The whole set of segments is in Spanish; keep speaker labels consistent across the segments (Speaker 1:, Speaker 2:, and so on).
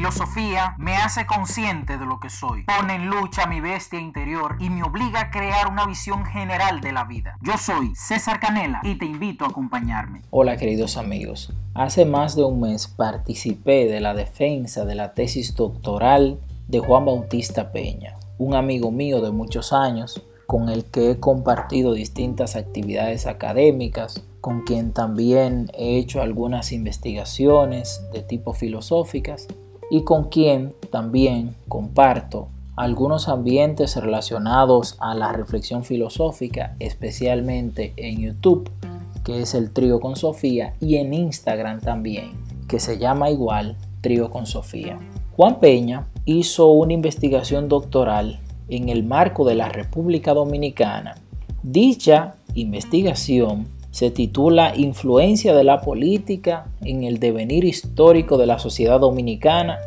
Speaker 1: filosofía me hace consciente de lo que soy, pone en lucha mi bestia interior y me obliga a crear una visión general de la vida. Yo soy César Canela y te invito a acompañarme.
Speaker 2: Hola queridos amigos, hace más de un mes participé de la defensa de la tesis doctoral de Juan Bautista Peña, un amigo mío de muchos años con el que he compartido distintas actividades académicas, con quien también he hecho algunas investigaciones de tipo filosóficas y con quien también comparto algunos ambientes relacionados a la reflexión filosófica, especialmente en YouTube, que es el trío con Sofía, y en Instagram también, que se llama igual trío con Sofía. Juan Peña hizo una investigación doctoral en el marco de la República Dominicana. Dicha investigación se titula Influencia de la política en el devenir histórico de la sociedad dominicana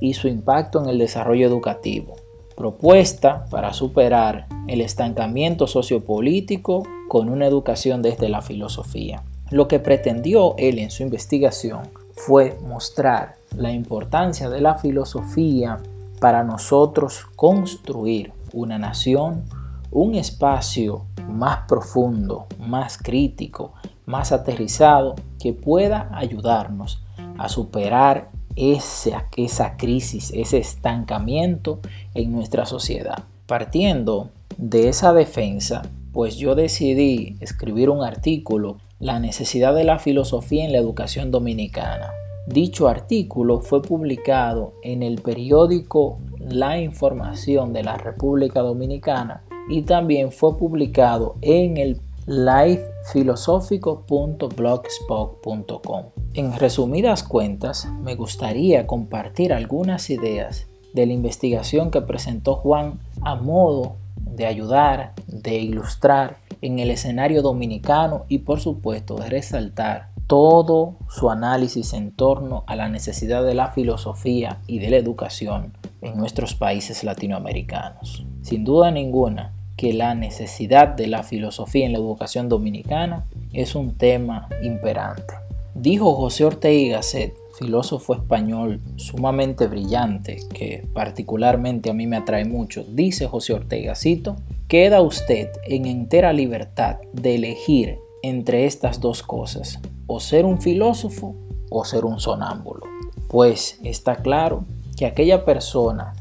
Speaker 2: y su impacto en el desarrollo educativo. Propuesta para superar el estancamiento sociopolítico con una educación desde la filosofía. Lo que pretendió él en su investigación fue mostrar la importancia de la filosofía para nosotros construir una nación, un espacio más profundo, más crítico, más aterrizado, que pueda ayudarnos a superar esa, esa crisis, ese estancamiento en nuestra sociedad. Partiendo de esa defensa, pues yo decidí escribir un artículo, La necesidad de la filosofía en la educación dominicana. Dicho artículo fue publicado en el periódico La Información de la República Dominicana y también fue publicado en el lifefilosófico.blogspot.com. En resumidas cuentas, me gustaría compartir algunas ideas de la investigación que presentó Juan a modo de ayudar, de ilustrar en el escenario dominicano y por supuesto de resaltar todo su análisis en torno a la necesidad de la filosofía y de la educación en nuestros países latinoamericanos. Sin duda ninguna que la necesidad de la filosofía en la educación dominicana es un tema imperante. Dijo José Ortega y Gasset, filósofo español sumamente brillante, que particularmente a mí me atrae mucho, dice José Ortega, cito, queda usted en entera libertad de elegir entre estas dos cosas, o ser un filósofo o ser un sonámbulo. Pues está claro que aquella persona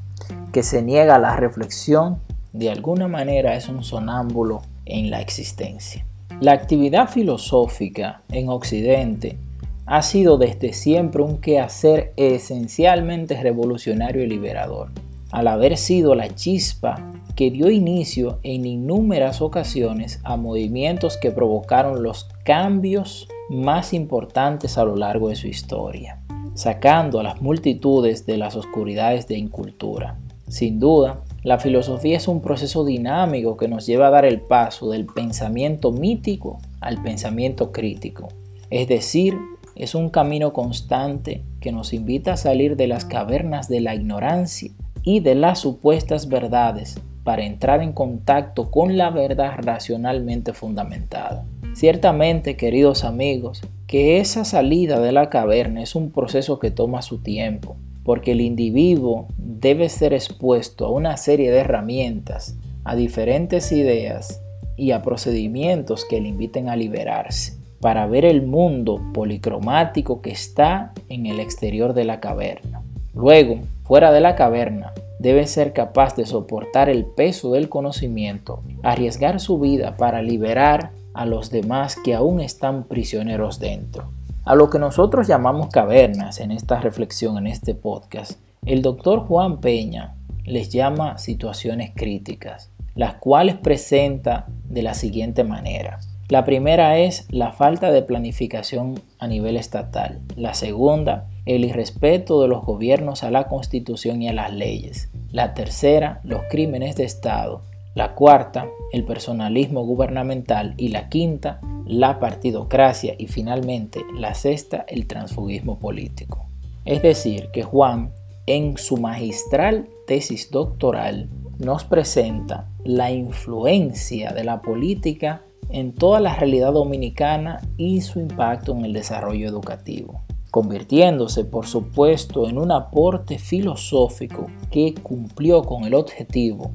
Speaker 2: que se niega a la reflexión de alguna manera es un sonámbulo en la existencia. La actividad filosófica en Occidente ha sido desde siempre un quehacer esencialmente revolucionario y liberador, al haber sido la chispa que dio inicio en innúmeras ocasiones a movimientos que provocaron los cambios más importantes a lo largo de su historia, sacando a las multitudes de las oscuridades de incultura. Sin duda, la filosofía es un proceso dinámico que nos lleva a dar el paso del pensamiento mítico al pensamiento crítico. Es decir, es un camino constante que nos invita a salir de las cavernas de la ignorancia y de las supuestas verdades para entrar en contacto con la verdad racionalmente fundamentada. Ciertamente, queridos amigos, que esa salida de la caverna es un proceso que toma su tiempo, porque el individuo debe ser expuesto a una serie de herramientas, a diferentes ideas y a procedimientos que le inviten a liberarse, para ver el mundo policromático que está en el exterior de la caverna. Luego, fuera de la caverna, debe ser capaz de soportar el peso del conocimiento, arriesgar su vida para liberar a los demás que aún están prisioneros dentro. A lo que nosotros llamamos cavernas en esta reflexión, en este podcast, el doctor Juan Peña les llama situaciones críticas, las cuales presenta de la siguiente manera. La primera es la falta de planificación a nivel estatal. La segunda, el irrespeto de los gobiernos a la constitución y a las leyes. La tercera, los crímenes de Estado. La cuarta, el personalismo gubernamental y la quinta, la partidocracia y finalmente la sexta, el transfugismo político. Es decir, que Juan, en su magistral tesis doctoral, nos presenta la influencia de la política en toda la realidad dominicana y su impacto en el desarrollo educativo. convirtiéndose por supuesto en un aporte filosófico que cumplió con el objetivo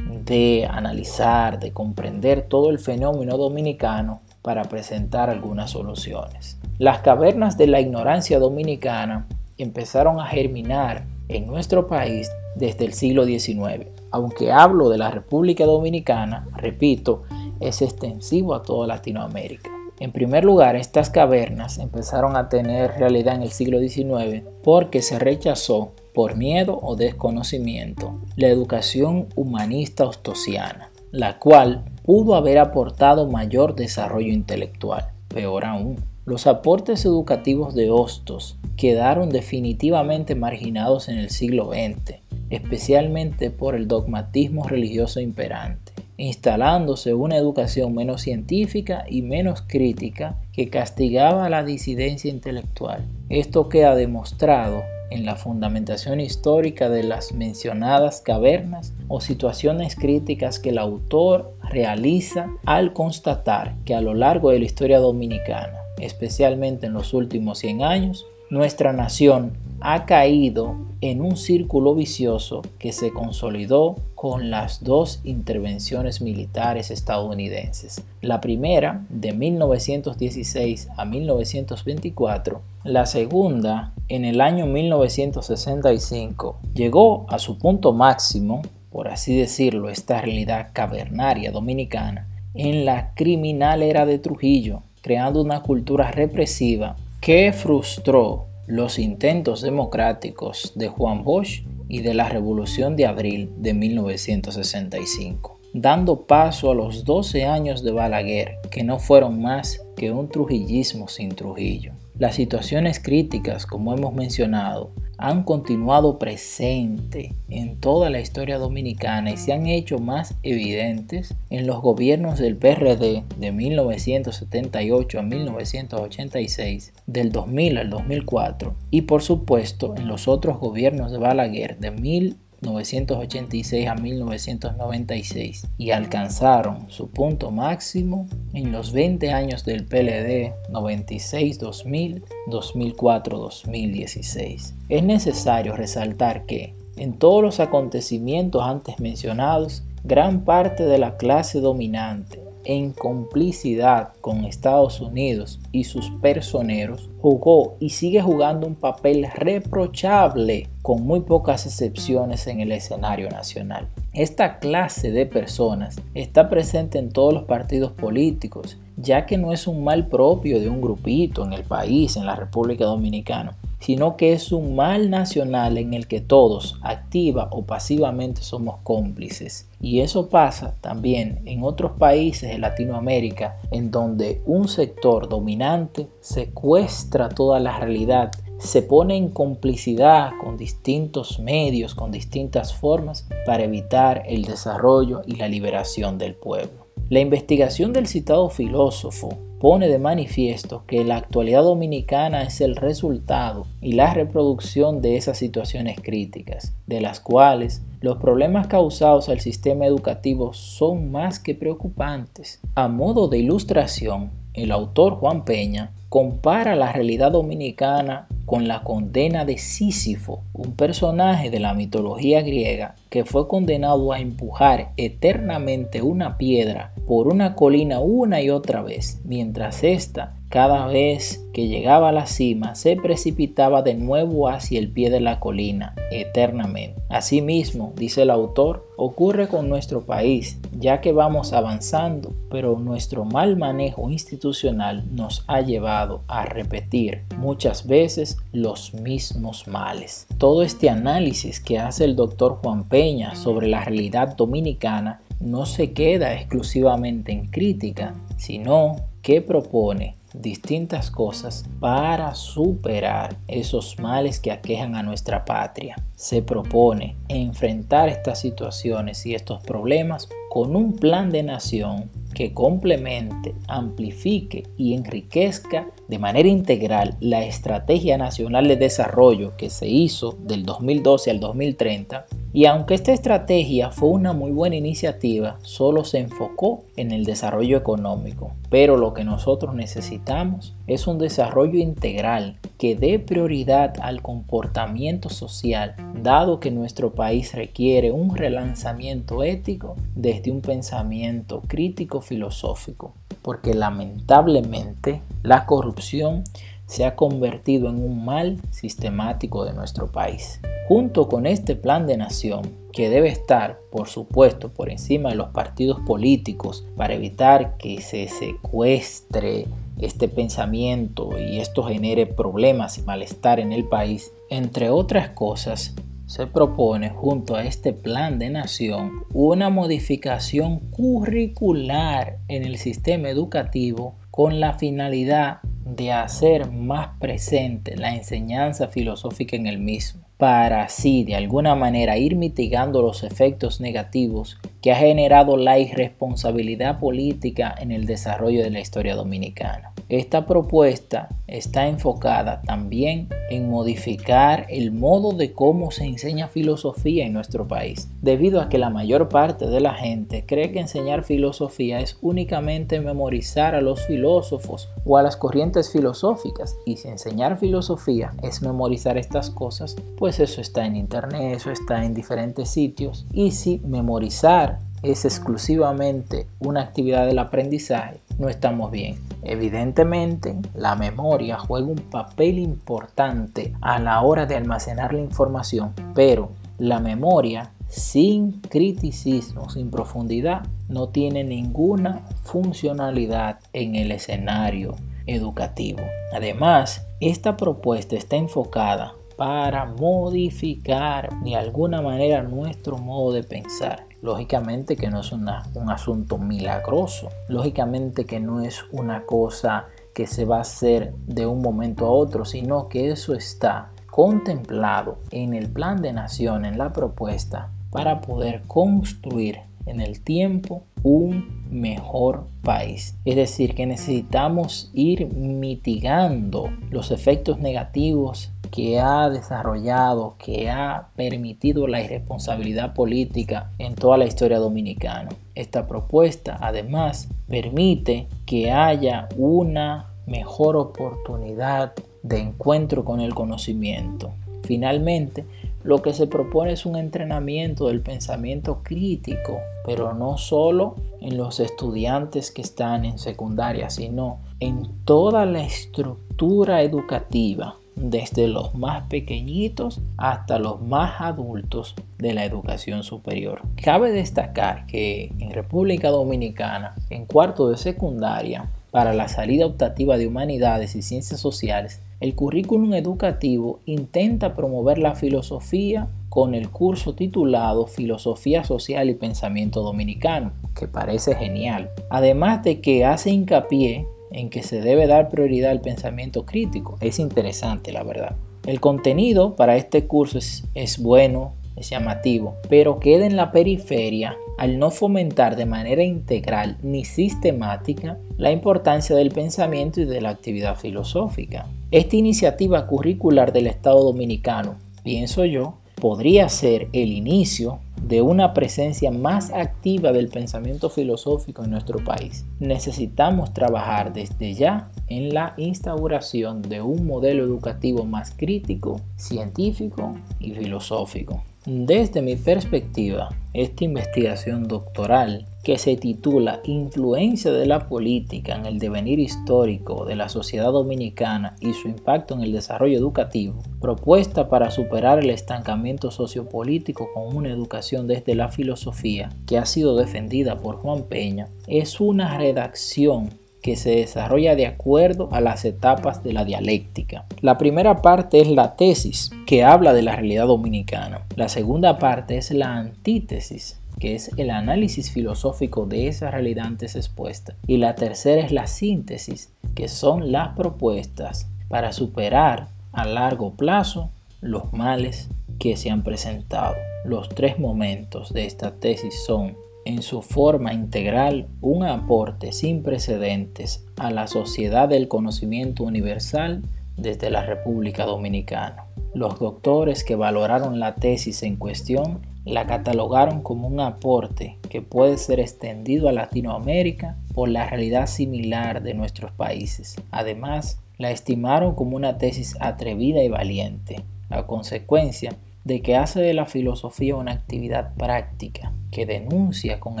Speaker 2: de analizar, de comprender todo el fenómeno dominicano para presentar algunas soluciones. Las cavernas de la ignorancia dominicana empezaron a germinar en nuestro país desde el siglo XIX. Aunque hablo de la República Dominicana, repito, es extensivo a toda Latinoamérica. En primer lugar, estas cavernas empezaron a tener realidad en el siglo XIX porque se rechazó por miedo o desconocimiento la educación humanista ostosiana, la cual pudo haber aportado mayor desarrollo intelectual. Peor aún, los aportes educativos de Hostos quedaron definitivamente marginados en el siglo XX, especialmente por el dogmatismo religioso imperante instalándose una educación menos científica y menos crítica que castigaba la disidencia intelectual. Esto queda demostrado en la fundamentación histórica de las mencionadas cavernas o situaciones críticas que el autor realiza al constatar que a lo largo de la historia dominicana, especialmente en los últimos 100 años, nuestra nación ha caído en un círculo vicioso que se consolidó con las dos intervenciones militares estadounidenses. La primera de 1916 a 1924, la segunda en el año 1965. Llegó a su punto máximo, por así decirlo, esta realidad cavernaria dominicana en la criminal era de Trujillo, creando una cultura represiva que frustró los intentos democráticos de Juan Bosch y de la Revolución de Abril de 1965, dando paso a los 12 años de Balaguer, que no fueron más que un trujillismo sin Trujillo. Las situaciones críticas, como hemos mencionado, han continuado presente en toda la historia dominicana y se han hecho más evidentes en los gobiernos del PRD de 1978 a 1986, del 2000 al 2004 y por supuesto en los otros gobiernos de Balaguer de 1986 1986 a 1996 y alcanzaron su punto máximo en los 20 años del PLD 96-2000, 2004-2016. Es necesario resaltar que en todos los acontecimientos antes mencionados, gran parte de la clase dominante en complicidad con Estados Unidos y sus personeros, jugó y sigue jugando un papel reprochable con muy pocas excepciones en el escenario nacional. Esta clase de personas está presente en todos los partidos políticos, ya que no es un mal propio de un grupito en el país, en la República Dominicana, sino que es un mal nacional en el que todos, activa o pasivamente, somos cómplices. Y eso pasa también en otros países de Latinoamérica, en donde un sector dominante secuestra toda la realidad, se pone en complicidad con distintos medios, con distintas formas, para evitar el desarrollo y la liberación del pueblo. La investigación del citado filósofo pone de manifiesto que la actualidad dominicana es el resultado y la reproducción de esas situaciones críticas, de las cuales los problemas causados al sistema educativo son más que preocupantes. A modo de ilustración, el autor Juan Peña compara la realidad dominicana con la condena de Sísifo, un personaje de la mitología griega que fue condenado a empujar eternamente una piedra por una colina una y otra vez, mientras ésta cada vez que llegaba a la cima se precipitaba de nuevo hacia el pie de la colina eternamente. Asimismo, dice el autor, ocurre con nuestro país, ya que vamos avanzando, pero nuestro mal manejo institucional nos ha llevado a repetir muchas veces los mismos males. Todo este análisis que hace el doctor Juan Peña sobre la realidad dominicana no se queda exclusivamente en crítica, sino que propone distintas cosas para superar esos males que aquejan a nuestra patria. Se propone enfrentar estas situaciones y estos problemas con un plan de nación que complemente, amplifique y enriquezca de manera integral la Estrategia Nacional de Desarrollo que se hizo del 2012 al 2030 y aunque esta estrategia fue una muy buena iniciativa, solo se enfocó en el desarrollo económico. Pero lo que nosotros necesitamos es un desarrollo integral que dé prioridad al comportamiento social, dado que nuestro país requiere un relanzamiento ético desde un pensamiento crítico filosófico, porque lamentablemente la corrupción se ha convertido en un mal sistemático de nuestro país. Junto con este plan de nación, que debe estar, por supuesto, por encima de los partidos políticos para evitar que se secuestre este pensamiento y esto genere problemas y malestar en el país, entre otras cosas, se propone junto a este plan de nación una modificación curricular en el sistema educativo con la finalidad de hacer más presente la enseñanza filosófica en el mismo, para así de alguna manera ir mitigando los efectos negativos que ha generado la irresponsabilidad política en el desarrollo de la historia dominicana. Esta propuesta está enfocada también en modificar el modo de cómo se enseña filosofía en nuestro país, debido a que la mayor parte de la gente cree que enseñar filosofía es únicamente memorizar a los filósofos o a las corrientes filosóficas, y si enseñar filosofía es memorizar estas cosas, pues eso está en internet, eso está en diferentes sitios, y si memorizar es exclusivamente una actividad del aprendizaje, no estamos bien. Evidentemente, la memoria juega un papel importante a la hora de almacenar la información, pero la memoria sin criticismo, sin profundidad, no tiene ninguna funcionalidad en el escenario educativo. Además, esta propuesta está enfocada para modificar de alguna manera nuestro modo de pensar. Lógicamente que no es un asunto milagroso, lógicamente que no es una cosa que se va a hacer de un momento a otro, sino que eso está contemplado en el plan de nación, en la propuesta, para poder construir en el tiempo un mejor país. Es decir, que necesitamos ir mitigando los efectos negativos que ha desarrollado, que ha permitido la irresponsabilidad política en toda la historia dominicana. Esta propuesta además permite que haya una mejor oportunidad de encuentro con el conocimiento. Finalmente, lo que se propone es un entrenamiento del pensamiento crítico, pero no solo en los estudiantes que están en secundaria, sino en toda la estructura educativa desde los más pequeñitos hasta los más adultos de la educación superior. Cabe destacar que en República Dominicana, en cuarto de secundaria, para la salida optativa de humanidades y ciencias sociales, el currículum educativo intenta promover la filosofía con el curso titulado Filosofía Social y Pensamiento Dominicano, que parece genial. Además de que hace hincapié en que se debe dar prioridad al pensamiento crítico. Es interesante, la verdad. El contenido para este curso es, bueno, es llamativo, pero queda en la periferia al no fomentar de manera integral ni sistemática la importancia del pensamiento y de la actividad filosófica. Esta iniciativa curricular del Estado Dominicano, pienso yo, podría ser el inicio de una presencia más activa del pensamiento filosófico en nuestro país. Necesitamos trabajar desde ya en la instauración de un modelo educativo más crítico, científico y filosófico. Desde mi perspectiva, esta investigación doctoral que se titula Influencia de la política en el devenir histórico de la sociedad dominicana y su impacto en el desarrollo educativo, propuesta para superar el estancamiento sociopolítico con una educación desde la filosofía que ha sido defendida por Juan Peña, es una redacción que se desarrolla de acuerdo a las etapas de la dialéctica. La primera parte es la tesis, que habla de la realidad dominicana. La segunda parte es la antítesis, que es el análisis filosófico de esa realidad antes expuesta. Y la tercera es la síntesis, que son las propuestas para superar a largo plazo los males que se han presentado. Los tres momentos de esta tesis son en su forma integral un aporte sin precedentes a la sociedad del conocimiento universal desde la República Dominicana. Los doctores que valoraron la tesis en cuestión la catalogaron como un aporte que puede ser extendido a Latinoamérica por la realidad similar de nuestros países. Además, la estimaron como una tesis atrevida y valiente, a consecuencia de que hace de la filosofía una actividad práctica que denuncia con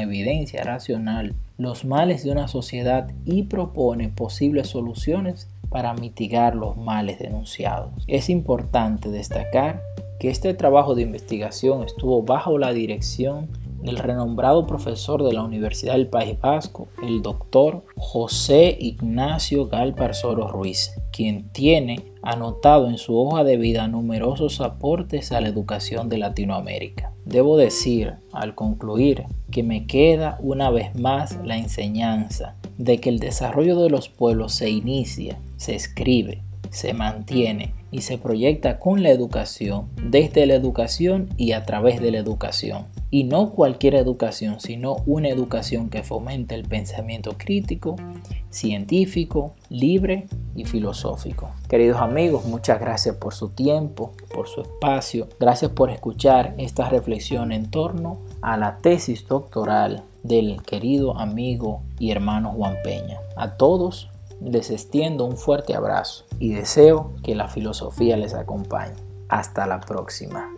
Speaker 2: evidencia racional los males de una sociedad y propone posibles soluciones para mitigar los males denunciados. Es importante destacar que este trabajo de investigación estuvo bajo la dirección del renombrado profesor de la Universidad del País Vasco, el doctor José Ignacio Galparzoro Ruiz, quien tiene anotado en su hoja de vida numerosos aportes a la educación de Latinoamérica. Debo decir, al concluir, que me queda una vez más la enseñanza de que el desarrollo de los pueblos se inicia, se escribe, se mantiene y se proyecta con la educación, desde la educación y a través de la educación. Y no cualquier educación, sino una educación que fomente el pensamiento crítico, científico, libre y filosófico. Queridos amigos, muchas gracias por su tiempo, por su espacio. Gracias por escuchar esta reflexión en torno a la tesis doctoral del querido amigo y hermano Juan Peña. A todos les extiendo un fuerte abrazo y deseo que la filosofía les acompañe. Hasta la próxima.